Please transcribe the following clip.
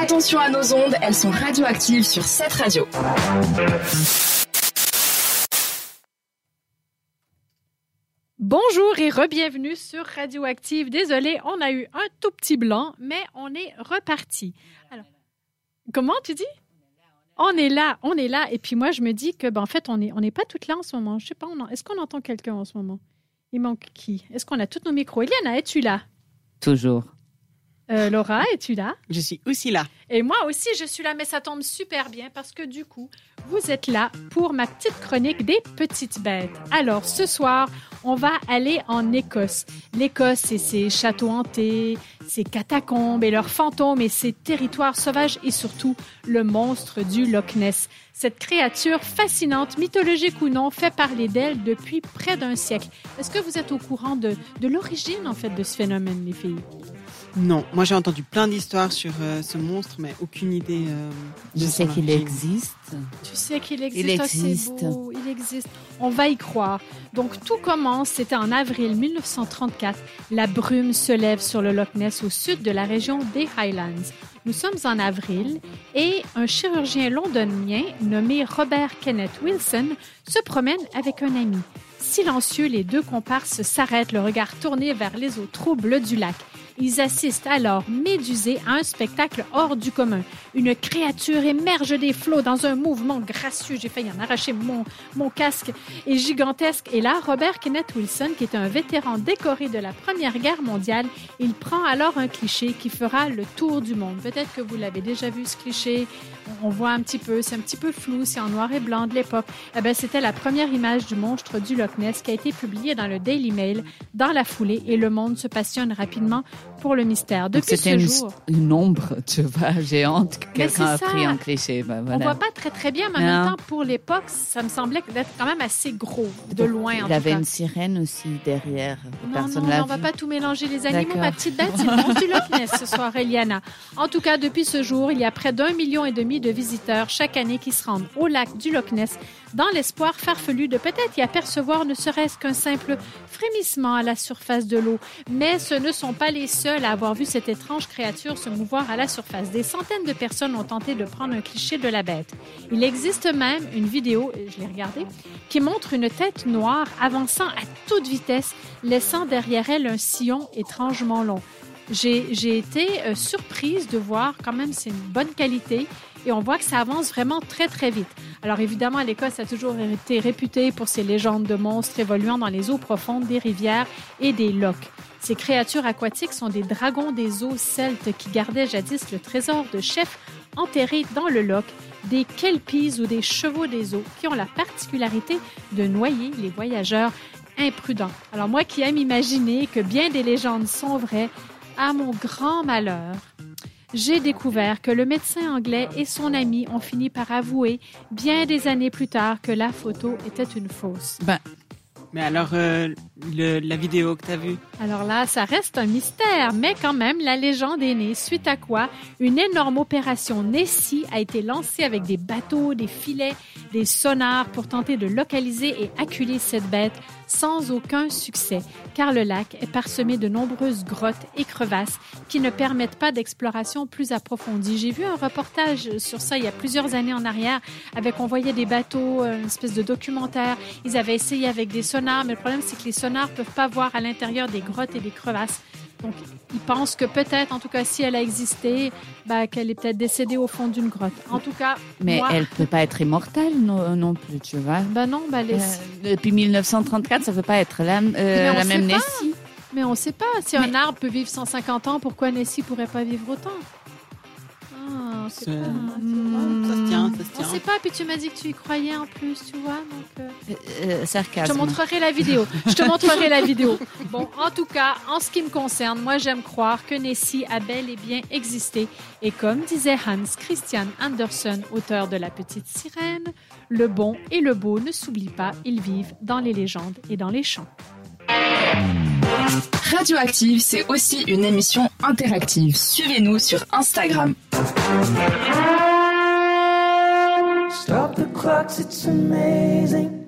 attention à nos ondes, elles sont radioactives sur cette radio. Bonjour et re-bienvenue sur Radioactive. Désolé, on a eu un tout petit blanc, mais on est reparti. Alors, comment tu dis? On est là, on est là. Et puis moi, je me dis que, ben, en fait, on n'est on est pas toutes là en ce moment. Je sais pas, est-ce qu'on entend quelqu'un en ce moment? Il manque qui? Est-ce qu'on a tous nos micros? Eliana, es-tu là? Toujours. Euh, Laura, es-tu là? Je suis aussi là. Et moi aussi, je suis là, mais ça tombe super bien parce que du coup, vous êtes là pour ma petite chronique des petites bêtes. Alors, ce soir, on va aller en Écosse. L'Écosse, c'est ses châteaux hantés, ses catacombes et leurs fantômes et ses territoires sauvages et surtout le monstre du Loch Ness. Cette créature fascinante, mythologique ou non, fait parler d'elle depuis près d'un siècle. Est-ce que vous êtes au courant de, de l'origine, en fait, de ce phénomène, les filles? Non, moi j'ai entendu plein d'histoires sur euh, ce monstre, mais aucune idée. Euh, je sais qu'il existe. Tu sais qu'il existe. Il existe. beau. Il existe. On va y croire. Donc tout commence, c'était en avril 1934. La brume se lève sur le Loch Ness au sud de la région des Highlands. Nous sommes en avril et un chirurgien londonien nommé Robert Kenneth Wilson se promène avec un ami. Silencieux, les deux comparses s'arrêtent, le regard tourné vers les eaux troubles du lac. Ils assistent alors, médusés, à un spectacle hors du commun. Une créature émerge des flots dans un mouvement gracieux. J'ai failli en arracher mon, mon casque. Et gigantesque. Et là, Robert Kenneth Wilson, qui est un vétéran décoré de la Première Guerre mondiale, il prend alors un cliché qui fera le tour du monde. Peut-être que vous l'avez déjà vu, ce cliché. On voit un petit peu, c'est un petit peu flou, c'est en noir et blanc de l'époque. Eh ben, c'était la première image du monstre du Loch Ness qui a été publiée dans le Daily Mail dans la foulée et le monde se passionne rapidement pour le mystère. Depuis ce une, jour, une ombre, tu vois, géante que quelqu'un a pris en cliché. Ben, voilà. On voit pas très très bien, mais en même temps, pour l'époque, ça me semblait d'être quand même assez gros, de loin. Il en y avait tout cas. une sirène aussi derrière. Non, Personne non, on va pas tout mélanger les animaux, ma petite bête, c'est le monstre du Loch Ness ce soir, Eliana. En tout cas, depuis ce jour, il y a près d'un million et demi de visiteurs chaque année qui se rendent au lac du Loch Ness dans l'espoir farfelu de peut-être y apercevoir ne serait-ce qu'un simple frémissement à la surface de l'eau. Mais ce ne sont pas les seuls à avoir vu cette étrange créature se mouvoir à la surface. Des centaines de personnes ont tenté de prendre un cliché de la bête. Il existe même une vidéo, je l'ai regardée, qui montre une tête noire avançant à toute vitesse, laissant derrière elle un sillon étrangement long. J'ai j'ai été euh, surprise de voir quand même c'est une bonne qualité et on voit que ça avance vraiment très très vite. Alors évidemment, l'Écosse a toujours été réputée pour ses légendes de monstres évoluant dans les eaux profondes des rivières et des lochs. Ces créatures aquatiques sont des dragons des eaux celtes qui gardaient jadis le trésor de chefs enterrés dans le loch, des kelpies ou des chevaux des eaux qui ont la particularité de noyer les voyageurs imprudents. Alors moi qui aime imaginer que bien des légendes sont vraies, à mon grand malheur, j'ai découvert que le médecin anglais et son ami ont fini par avouer, bien des années plus tard, que la photo était une fausse. Ben, Mais alors, euh, la vidéo que tu as vue? Alors là, ça reste un mystère, mais quand même, la légende est née, suite à quoi une énorme opération Nessie a été lancée avec des bateaux, des filets, des sonars pour tenter de localiser et acculer cette bête sans aucun succès, car le lac est parsemé de nombreuses grottes et crevasses qui ne permettent pas d'exploration plus approfondie. J'ai vu un reportage sur ça il y a plusieurs années en arrière, avec on voyait des bateaux, euh, une espèce de documentaire. Ils avaient essayé avec des sonars, mais le problème c'est que les sonars peuvent pas voir à l'intérieur des grottes et des crevasses. Donc, ils pensent que peut-être, en tout cas, si elle a existé, bah, qu'elle est peut-être décédée au fond d'une grotte. En tout cas, mais moi, elle peut pas être immortelle non, non plus, tu vois. bah non, bah les- Euh, depuis 1934, ça peut pas être la, euh, la même. Nessie. mais on sait pas. Si un arbre peut vivre 150 ans, pourquoi Nessie pourrait pas vivre autant? Ah, on sait C'est- pas. Ça se tient, ça se On tient. sait pas, puis tu m'as dit que tu y croyais en plus, tu vois, donc... euh, Euh, euh, Je sarcasme. te montrerai la vidéo. Je te montrerai la vidéo. Bon, en tout cas, en ce qui me concerne, moi, j'aime croire que Nessie a bel et bien existé. Et comme disait Hans Christian Andersen, auteur de La Petite Sirène, le bon et le beau ne s'oublient pas, ils vivent dans les légendes et dans les chants. Radioactive, c'est aussi une émission interactive. Suivez-nous sur Instagram. Stop the clocks, it's amazing.